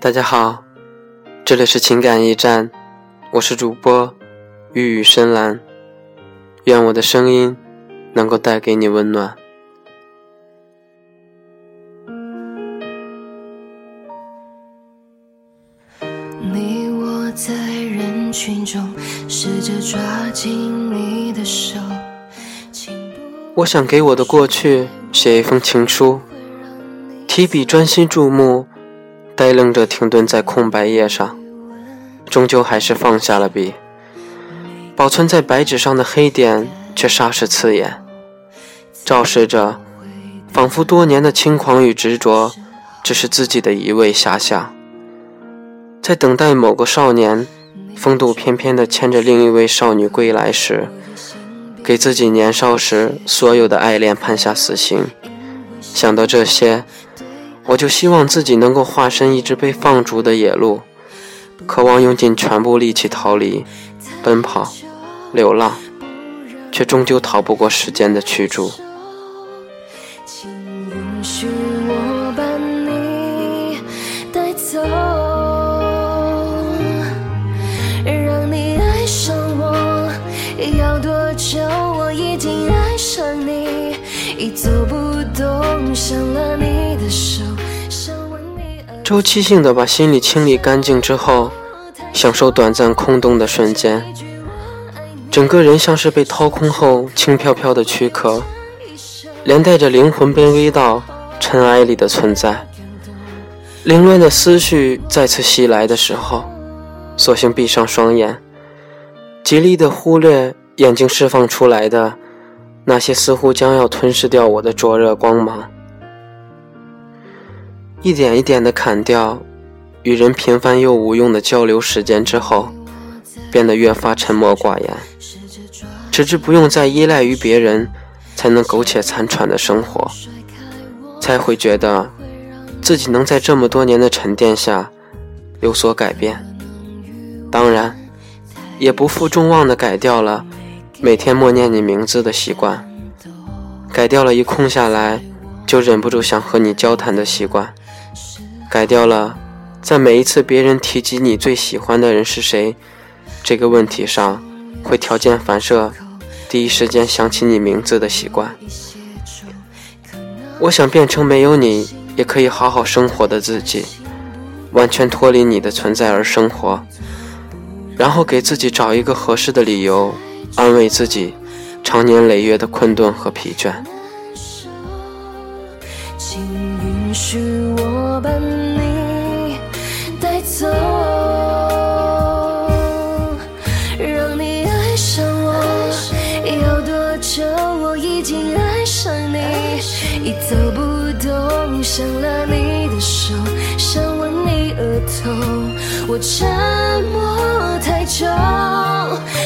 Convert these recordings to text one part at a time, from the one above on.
大家好，这里是情感驿站，我是主播玉宇深蓝，愿我的声音能够带给你温暖。你我在人群中试着抓紧你的手，我想给我的过去写一封情书，提笔专心注目。呆愣着停顿在空白页上，终究还是放下了笔。保存在白纸上的黑点却煞是刺眼，昭示着，仿佛多年的轻狂与执着，只是自己的一味遐想。在等待某个少年风度翩翩地牵着另一位少女归来时，给自己年少时所有的爱恋判下死刑。想到这些。我就希望自己能够化身一只被放逐的野鹿，渴望用尽全部力气逃离、奔跑、流浪，却终究逃不过时间的驱逐。请允许我把你带走，让你爱上我。要多久？我已经爱上你，已走不动，伤了你的手。周期性的把心里清理干净之后，享受短暂空洞的瞬间，整个人像是被掏空后轻飘飘的躯壳，连带着灵魂卑微到尘埃里的存在。凌乱的思绪再次袭来的时候，索性闭上双眼，极力的忽略眼睛释放出来的那些似乎将要吞噬掉我的灼热光芒。一点一点的砍掉与人平凡又无用的交流时间之后，变得越发沉默寡言，直至不用再依赖于别人才能苟且残喘的生活，才会觉得自己能在这么多年的沉淀下有所改变。当然，也不负众望的改掉了每天默念你名字的习惯，改掉了一空下来就忍不住想和你交谈的习惯。改掉了，在每一次别人提及你最喜欢的人是谁这个问题上，会条件反射第一时间想起你名字的习惯。我想变成没有你也可以好好生活的自己，完全脱离你的存在而生活，然后给自己找一个合适的理由，安慰自己长年累月的困顿和疲倦。请允许我走不动，想拉你的手，想吻你额头。我沉默太久，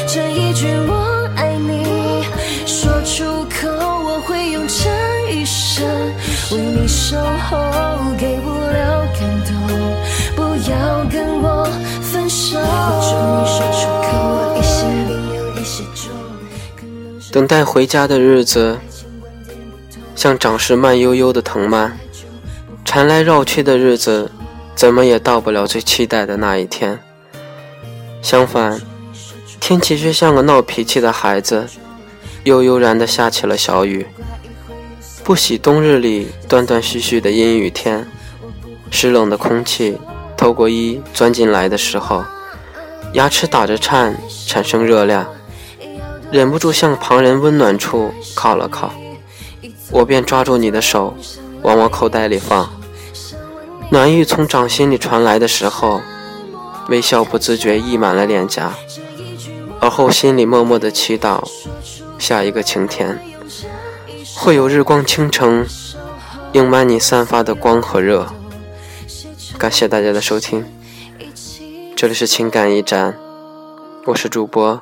这一句我爱你说出口，我会用这一生。为你守候，给不了感动，不要跟我分手。祝你说出口，我一些零又一些重等待回家的日子，像长势慢悠悠的藤蔓，缠来绕去的日子，怎么也到不了最期待的那一天。相反，天气却像个闹脾气的孩子，悠悠然地下起了小雨。不喜冬日里断断续续的阴雨天，湿冷的空气透过衣钻进来的时候，牙齿打着颤，产生热量，忍不住向旁人温暖处靠了靠，我便抓住你的手，往我口袋里放。暖意从掌心里传来的时候，微笑不自觉溢满了脸颊，而后心里默默的祈祷，下一个晴天。会有日光倾城，映满你散发的光和热。感谢大家的收听，这里是情感驿站，我是主播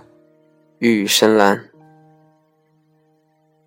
玉宇深蓝。